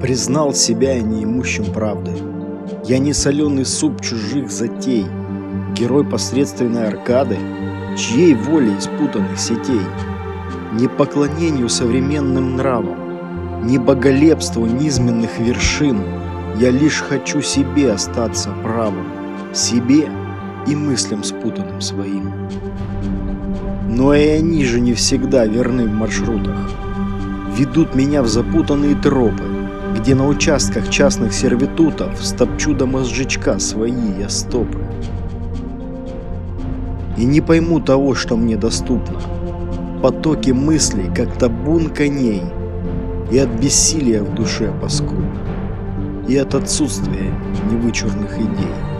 Признал себя неимущим правды. Я не соленый суп чужих затей, Герой посредственной аркады, Чьей волей спутанных сетей. Не поклонению современным нравам, Не боголепству низменных вершин, Я лишь хочу себе остаться правым, Себе и мыслям спутанным своим. Но и они же не всегда верны в маршрутах. Ведут меня в запутанные тропы, где на участках частных сервитутов стопчу до мозжечка свои я стопы. И не пойму того, что мне доступно. Потоки мыслей, как табун коней, и от бессилия в душе паскудно, и от отсутствия невычурных идей.